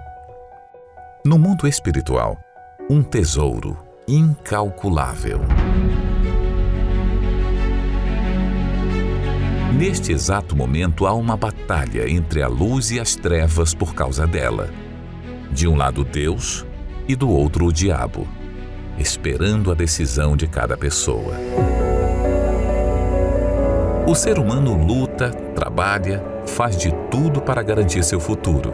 No mundo espiritual, um tesouro incalculável. Neste exato momento há uma batalha entre a luz e as trevas por causa dela. De um lado Deus e do outro o diabo, esperando a decisão de cada pessoa. O ser humano luta, trabalha, faz de tudo para garantir seu futuro.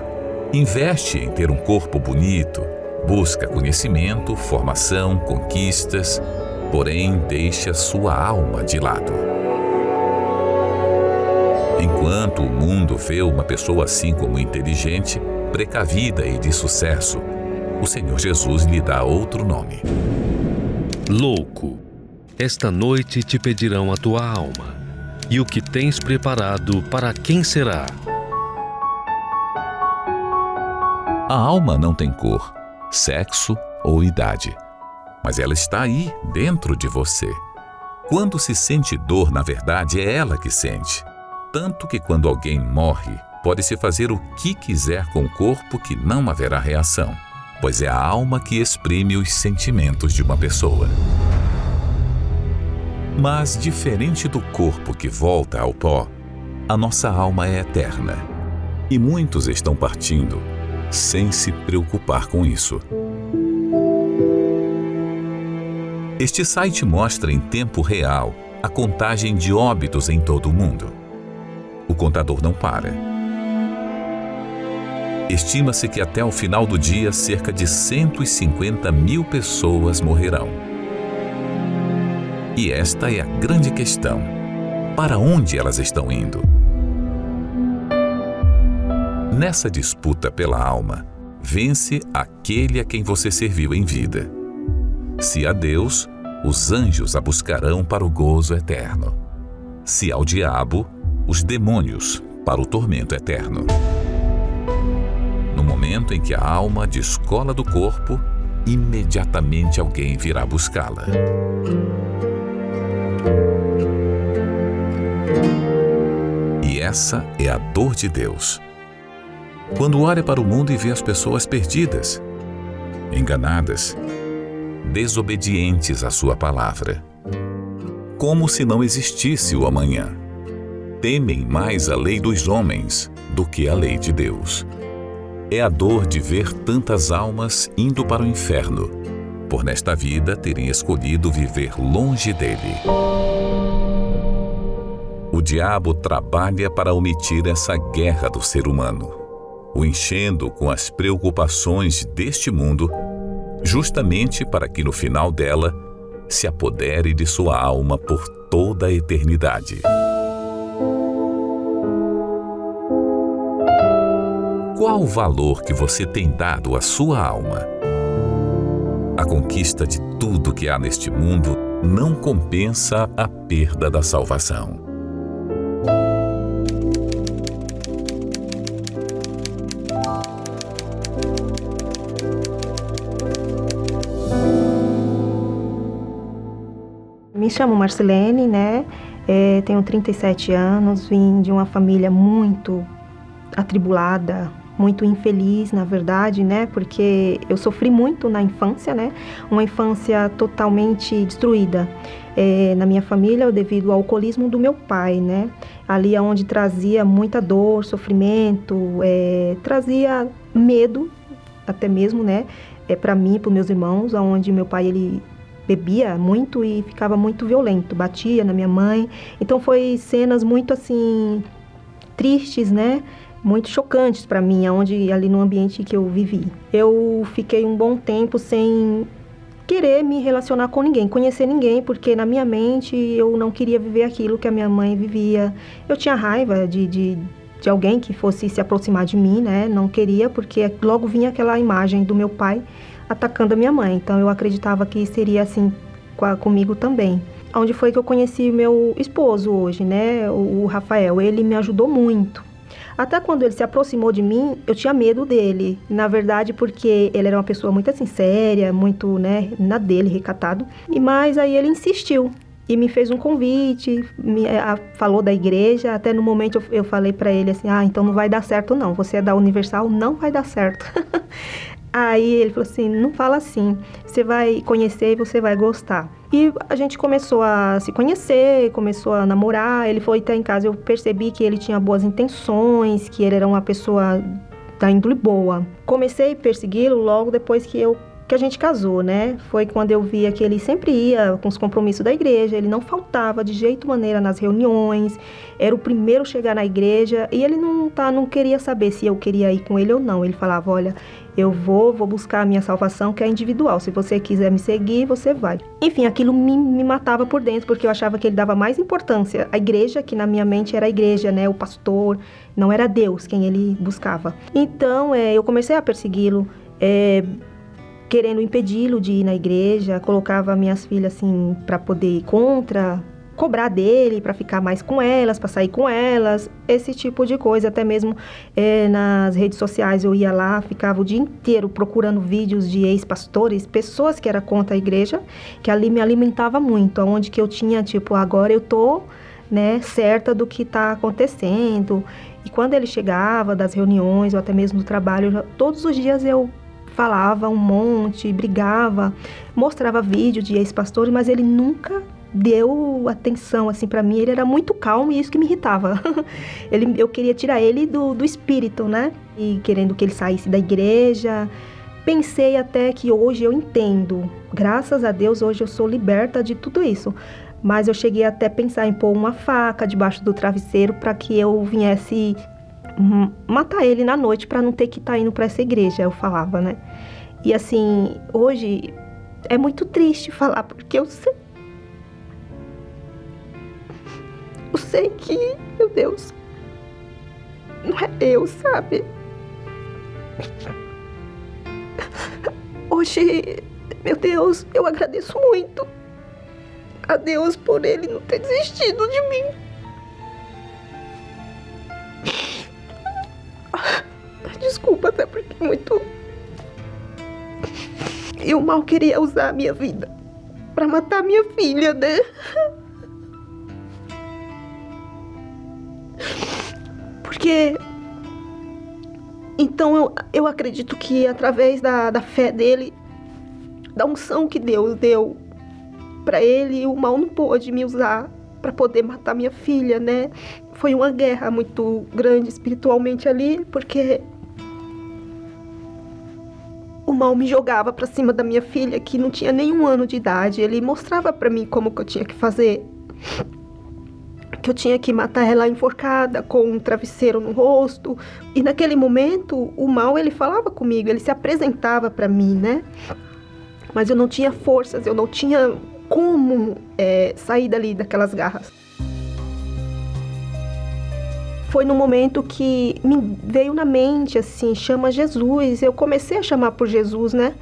Investe em ter um corpo bonito, Busca conhecimento, formação, conquistas, porém deixa sua alma de lado. Enquanto o mundo vê uma pessoa assim como inteligente, precavida e de sucesso, o Senhor Jesus lhe dá outro nome. Louco, esta noite te pedirão a tua alma, e o que tens preparado para quem será? A alma não tem cor sexo ou idade. Mas ela está aí, dentro de você. Quando se sente dor, na verdade, é ela que sente. Tanto que quando alguém morre, pode-se fazer o que quiser com o corpo que não haverá reação, pois é a alma que exprime os sentimentos de uma pessoa. Mas, diferente do corpo que volta ao pó, a nossa alma é eterna. E muitos estão partindo sem se preocupar com isso. Este site mostra em tempo real a contagem de óbitos em todo o mundo. O contador não para. Estima-se que até o final do dia cerca de 150 mil pessoas morrerão. E esta é a grande questão: para onde elas estão indo? Nessa disputa pela alma, vence aquele a quem você serviu em vida. Se a Deus, os anjos a buscarão para o gozo eterno. Se ao diabo, os demônios para o tormento eterno. No momento em que a alma descola do corpo, imediatamente alguém virá buscá-la. E essa é a dor de Deus quando olha para o mundo e vê as pessoas perdidas, enganadas, desobedientes à Sua palavra. Como se não existisse o amanhã. Temem mais a lei dos homens do que a lei de Deus. É a dor de ver tantas almas indo para o inferno, por nesta vida terem escolhido viver longe dele. O diabo trabalha para omitir essa guerra do ser humano o enchendo com as preocupações deste mundo, justamente para que no final dela se apodere de sua alma por toda a eternidade. Qual o valor que você tem dado à sua alma? A conquista de tudo que há neste mundo não compensa a perda da salvação. Chamo Marcelene, né? É, tenho 37 anos, vim de uma família muito atribulada, muito infeliz, na verdade, né? Porque eu sofri muito na infância, né? Uma infância totalmente destruída é, na minha família devido ao alcoolismo do meu pai, né? Ali é onde trazia muita dor, sofrimento, é, trazia medo, até mesmo, né? É para mim, para meus irmãos, aonde meu pai ele bebia muito e ficava muito violento, batia na minha mãe. Então foi cenas muito assim tristes, né? Muito chocantes para mim, aonde ali no ambiente que eu vivi. Eu fiquei um bom tempo sem querer me relacionar com ninguém, conhecer ninguém, porque na minha mente eu não queria viver aquilo que a minha mãe vivia. Eu tinha raiva de, de, de alguém que fosse se aproximar de mim, né? Não queria, porque logo vinha aquela imagem do meu pai atacando a minha mãe. Então eu acreditava que seria assim comigo também. Onde foi que eu conheci meu esposo hoje, né? O, Rafael. Ele me ajudou muito. Até quando ele se aproximou de mim, eu tinha medo dele. Na verdade, porque ele era uma pessoa muito assim, séria, muito, né, na dele, recatado. E mais aí ele insistiu e me fez um convite, me a, falou da igreja. Até no momento eu, eu falei para ele assim: ah, então não vai dar certo não. Você é da Universal, não vai dar certo. Aí ele falou assim: não fala assim, você vai conhecer e você vai gostar. E a gente começou a se conhecer, começou a namorar. Ele foi até em casa, eu percebi que ele tinha boas intenções, que ele era uma pessoa da índole boa. Comecei a persegui-lo logo depois que eu que a gente casou, né? Foi quando eu via que ele sempre ia com os compromissos da igreja, ele não faltava de jeito maneira nas reuniões, era o primeiro a chegar na igreja e ele não tá, não queria saber se eu queria ir com ele ou não. Ele falava: "Olha, eu vou, vou buscar a minha salvação, que é individual. Se você quiser me seguir, você vai. Enfim, aquilo me, me, matava por dentro, porque eu achava que ele dava mais importância à igreja, que na minha mente era a igreja, né? O pastor, não era Deus quem ele buscava. Então, é, eu comecei a persegui-lo. É, querendo impedi-lo de ir na igreja, colocava minhas filhas assim para poder ir contra, cobrar dele para ficar mais com elas, para sair com elas, esse tipo de coisa. Até mesmo é, nas redes sociais eu ia lá, ficava o dia inteiro procurando vídeos de ex-pastores, pessoas que eram contra a igreja, que ali me alimentava muito, onde que eu tinha tipo agora eu tô né, certa do que está acontecendo. E quando ele chegava das reuniões ou até mesmo do trabalho, todos os dias eu falava um monte, brigava, mostrava vídeo de ex-pastores, mas ele nunca deu atenção assim para mim. Ele era muito calmo e isso que me irritava. ele, eu queria tirar ele do, do espírito, né? E querendo que ele saísse da igreja. Pensei até que hoje eu entendo. Graças a Deus hoje eu sou liberta de tudo isso. Mas eu cheguei até a pensar em pôr uma faca debaixo do travesseiro para que eu viesse matar ele na noite para não ter que estar tá indo para essa igreja, eu falava, né? E assim, hoje é muito triste falar porque eu sei eu sei que, meu Deus, não é eu, sabe? Hoje, meu Deus, eu agradeço muito a Deus por ele não ter desistido de mim. Desculpa, até porque muito. E o mal queria usar a minha vida para matar minha filha, né? Porque. Então eu, eu acredito que através da, da fé dele, da unção que Deus deu para ele, o mal não pôde me usar para poder matar minha filha, né? Foi uma guerra muito grande espiritualmente ali, porque o mal me jogava para cima da minha filha, que não tinha nenhum ano de idade. Ele mostrava para mim como que eu tinha que fazer. Que eu tinha que matar ela enforcada, com um travesseiro no rosto. E naquele momento, o mal ele falava comigo, ele se apresentava para mim, né? Mas eu não tinha forças, eu não tinha como é, sair dali daquelas garras foi no momento que me veio na mente assim, chama Jesus. Eu comecei a chamar por Jesus, né?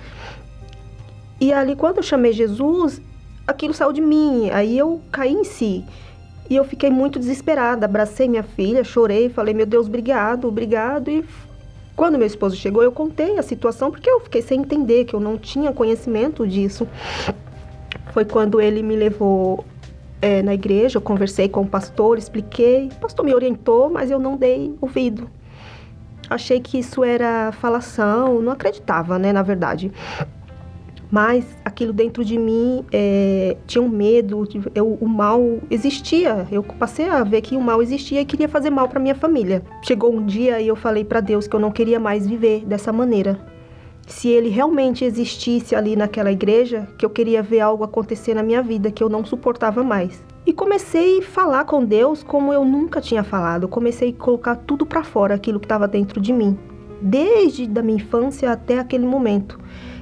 E ali quando eu chamei Jesus, aquilo saiu de mim. Aí eu caí em si. E eu fiquei muito desesperada, abracei minha filha, chorei, falei: "Meu Deus, obrigado, obrigado". E quando meu esposo chegou, eu contei a situação porque eu fiquei sem entender que eu não tinha conhecimento disso. Foi quando ele me levou é, na igreja, eu conversei com o pastor, expliquei. O pastor me orientou, mas eu não dei ouvido. Achei que isso era falação, não acreditava, né, na verdade. Mas aquilo dentro de mim é, tinha um medo, eu, o mal existia. Eu passei a ver que o mal existia e queria fazer mal para minha família. Chegou um dia e eu falei para Deus que eu não queria mais viver dessa maneira se ele realmente existisse ali naquela igreja, que eu queria ver algo acontecer na minha vida que eu não suportava mais. E comecei a falar com Deus como eu nunca tinha falado. comecei a colocar tudo para fora, aquilo que estava dentro de mim, desde da minha infância até aquele momento.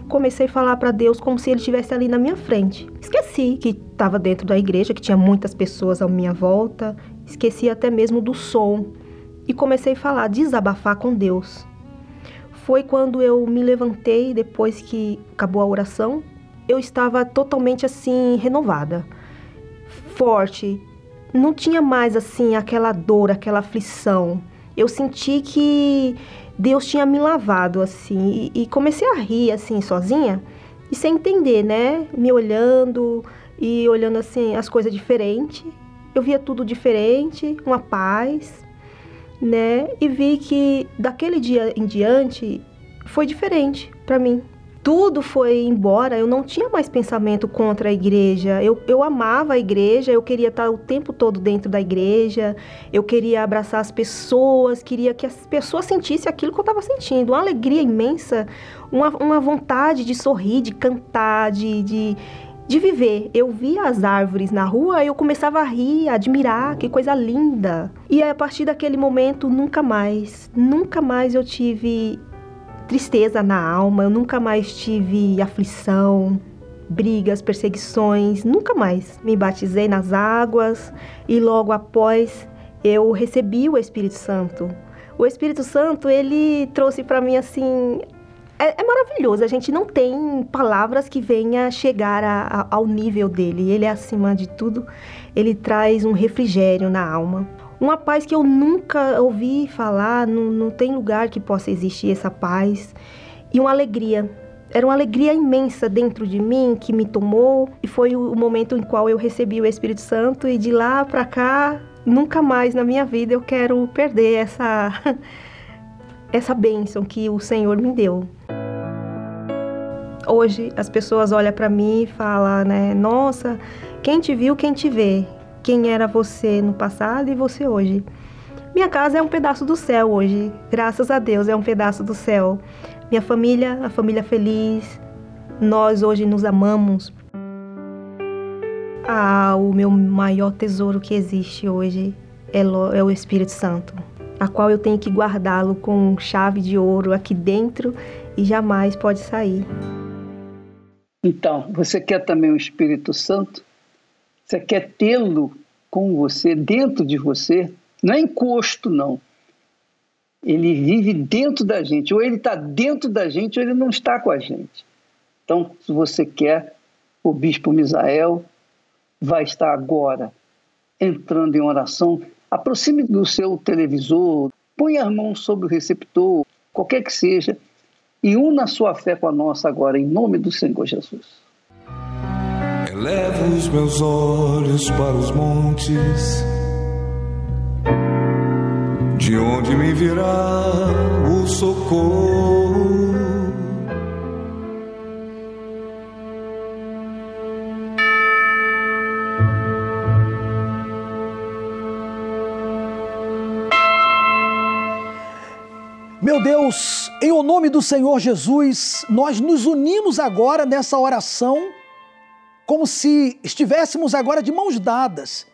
comecei a falar para Deus como se ele estivesse ali na minha frente. Esqueci que estava dentro da igreja, que tinha muitas pessoas à minha volta, esqueci até mesmo do som e comecei a falar, desabafar com Deus. Foi quando eu me levantei depois que acabou a oração, eu estava totalmente assim renovada, forte. Não tinha mais assim aquela dor, aquela aflição. Eu senti que Deus tinha me lavado assim e, e comecei a rir assim sozinha e sem entender, né? Me olhando e olhando assim as coisas diferentes. Eu via tudo diferente, uma paz, né? E vi que daquele dia em diante foi diferente para mim tudo foi embora, eu não tinha mais pensamento contra a igreja. Eu, eu amava a igreja, eu queria estar o tempo todo dentro da igreja, eu queria abraçar as pessoas, queria que as pessoas sentissem aquilo que eu estava sentindo. Uma alegria imensa, uma, uma vontade de sorrir, de cantar, de, de, de viver. Eu via as árvores na rua, eu começava a rir, a admirar, que coisa linda. E a partir daquele momento, nunca mais, nunca mais eu tive tristeza na alma, eu nunca mais tive aflição, brigas, perseguições, nunca mais. Me batizei nas águas e logo após eu recebi o Espírito Santo. O Espírito Santo, ele trouxe para mim assim. É, é, maravilhoso, a gente não tem palavras que venha chegar a, a, ao nível dele. Ele é acima de tudo, ele traz um refrigério na alma. Uma paz que eu nunca ouvi falar, não, não tem lugar que possa existir essa paz. E uma alegria. Era uma alegria imensa dentro de mim que me tomou e foi o momento em qual eu recebi o Espírito Santo e de lá para cá nunca mais na minha vida eu quero perder essa essa bênção que o Senhor me deu. Hoje as pessoas olham para mim e falam, né? Nossa, quem te viu, quem te vê quem era você no passado e você hoje. Minha casa é um pedaço do céu hoje, graças a Deus é um pedaço do céu. Minha família, a família feliz, nós hoje nos amamos. Ah, o meu maior tesouro que existe hoje é, é o Espírito Santo, a qual eu tenho que guardá-lo com chave de ouro aqui dentro e jamais pode sair. Então, você quer também o Espírito Santo? Você quer tê-lo com você, dentro de você, não é encosto, não. Ele vive dentro da gente, ou ele está dentro da gente, ou ele não está com a gente. Então, se você quer, o bispo Misael vai estar agora entrando em oração. Aproxime do seu televisor, põe as mãos sobre o receptor, qualquer que seja, e una sua fé com a nossa agora, em nome do Senhor Jesus. Elevo os meus olhos para os montes, de onde me virá o socorro. Deus, em o nome do Senhor Jesus, nós nos unimos agora nessa oração como se estivéssemos agora de mãos dadas.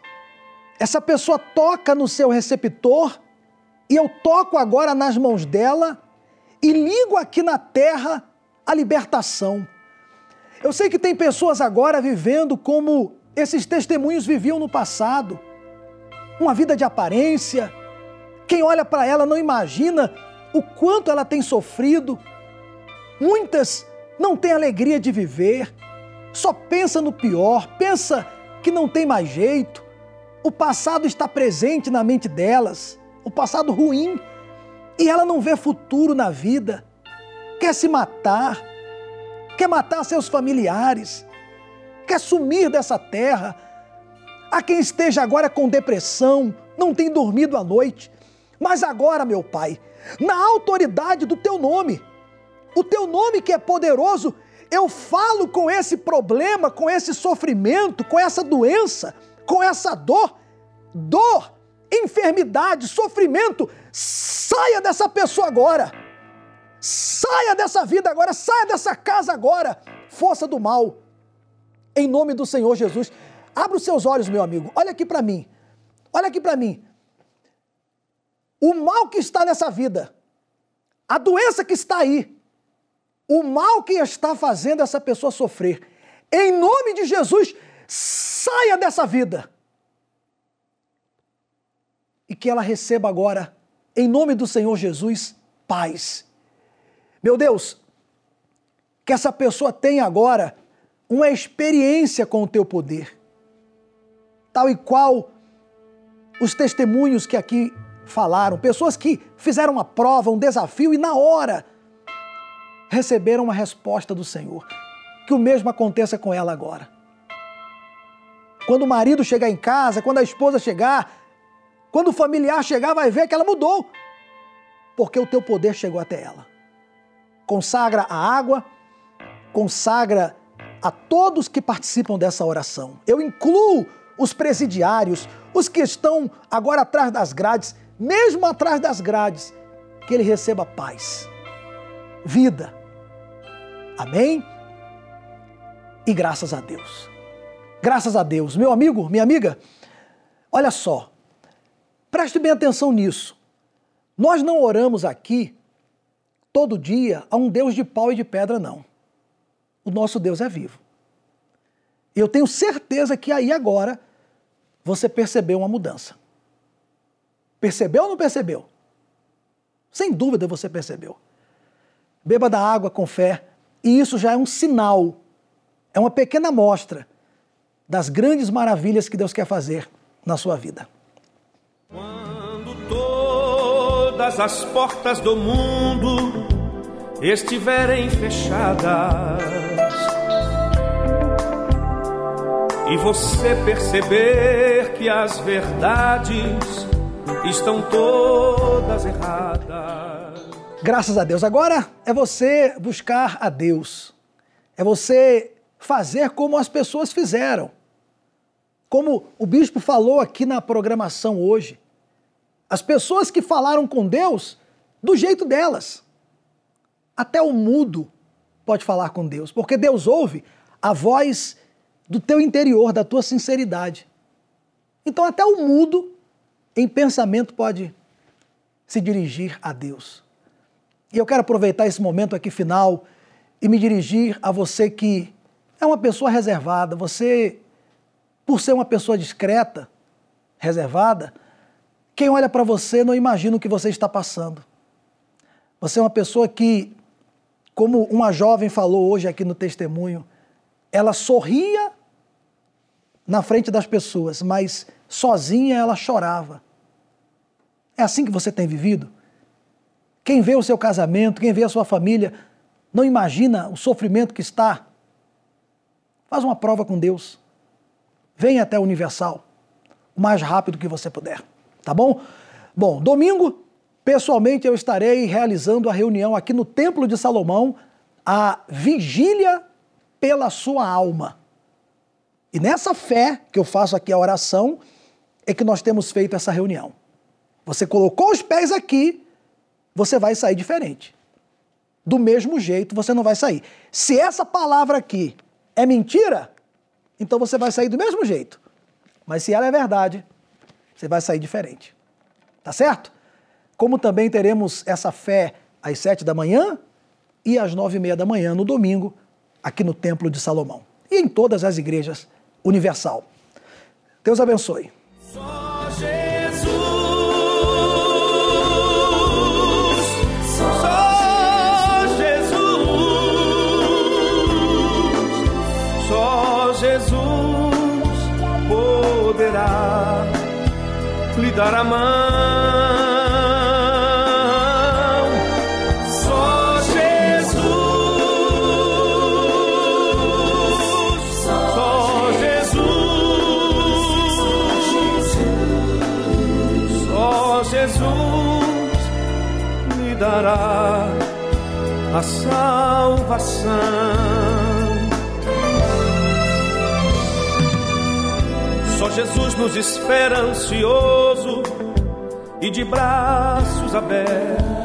Essa pessoa toca no seu receptor e eu toco agora nas mãos dela e ligo aqui na terra a libertação. Eu sei que tem pessoas agora vivendo como esses testemunhos viviam no passado, uma vida de aparência. Quem olha para ela não imagina o quanto ela tem sofrido. Muitas não têm alegria de viver, só pensa no pior, pensa que não tem mais jeito. O passado está presente na mente delas, o passado ruim, e ela não vê futuro na vida. Quer se matar, quer matar seus familiares, quer sumir dessa terra. Há quem esteja agora com depressão, não tem dormido à noite. Mas agora, meu Pai, na autoridade do teu nome, o teu nome que é poderoso eu falo com esse problema, com esse sofrimento, com essa doença, com essa dor, dor, enfermidade, sofrimento, saia dessa pessoa agora. Saia dessa vida agora, saia dessa casa agora. Força do mal. Em nome do Senhor Jesus. Abra os seus olhos, meu amigo. Olha aqui para mim. Olha aqui para mim. O mal que está nessa vida, a doença que está aí, o mal que está fazendo essa pessoa sofrer. Em nome de Jesus, saia dessa vida. E que ela receba agora, em nome do Senhor Jesus, paz. Meu Deus, que essa pessoa tenha agora uma experiência com o teu poder, tal e qual os testemunhos que aqui falaram, pessoas que fizeram uma prova, um desafio e na hora receberam uma resposta do Senhor. Que o mesmo aconteça com ela agora. Quando o marido chegar em casa, quando a esposa chegar, quando o familiar chegar, vai ver que ela mudou, porque o teu poder chegou até ela. Consagra a água, consagra a todos que participam dessa oração. Eu incluo os presidiários, os que estão agora atrás das grades, mesmo atrás das grades, que ele receba paz, vida. Amém? E graças a Deus. Graças a Deus. Meu amigo, minha amiga, olha só, preste bem atenção nisso. Nós não oramos aqui todo dia a um Deus de pau e de pedra, não. O nosso Deus é vivo. Eu tenho certeza que aí agora você percebeu uma mudança. Percebeu ou não percebeu? Sem dúvida você percebeu. Beba da água com fé, e isso já é um sinal, é uma pequena amostra das grandes maravilhas que Deus quer fazer na sua vida. Quando todas as portas do mundo estiverem fechadas e você perceber que as verdades estão todas erradas. Graças a Deus. Agora é você buscar a Deus. É você fazer como as pessoas fizeram. Como o bispo falou aqui na programação hoje. As pessoas que falaram com Deus do jeito delas. Até o mudo pode falar com Deus, porque Deus ouve a voz do teu interior, da tua sinceridade. Então, até o mudo em pensamento pode se dirigir a Deus. E eu quero aproveitar esse momento aqui final e me dirigir a você que é uma pessoa reservada, você, por ser uma pessoa discreta, reservada, quem olha para você não imagina o que você está passando. Você é uma pessoa que, como uma jovem falou hoje aqui no testemunho, ela sorria na frente das pessoas, mas sozinha ela chorava. É assim que você tem vivido? Quem vê o seu casamento, quem vê a sua família, não imagina o sofrimento que está? Faz uma prova com Deus. Venha até o Universal o mais rápido que você puder, tá bom? Bom, domingo, pessoalmente eu estarei realizando a reunião aqui no Templo de Salomão, a vigília pela sua alma. E nessa fé que eu faço aqui a oração, é que nós temos feito essa reunião. Você colocou os pés aqui, você vai sair diferente. Do mesmo jeito você não vai sair. Se essa palavra aqui é mentira, então você vai sair do mesmo jeito. Mas se ela é verdade, você vai sair diferente. Tá certo? Como também teremos essa fé às sete da manhã e às nove e meia da manhã no domingo, aqui no Templo de Salomão. E em todas as igrejas universal. Deus abençoe. Só Jesus, só Jesus, só Jesus poderá lhe dar a mão. Salvação. Só Jesus nos espera ansioso e de braços abertos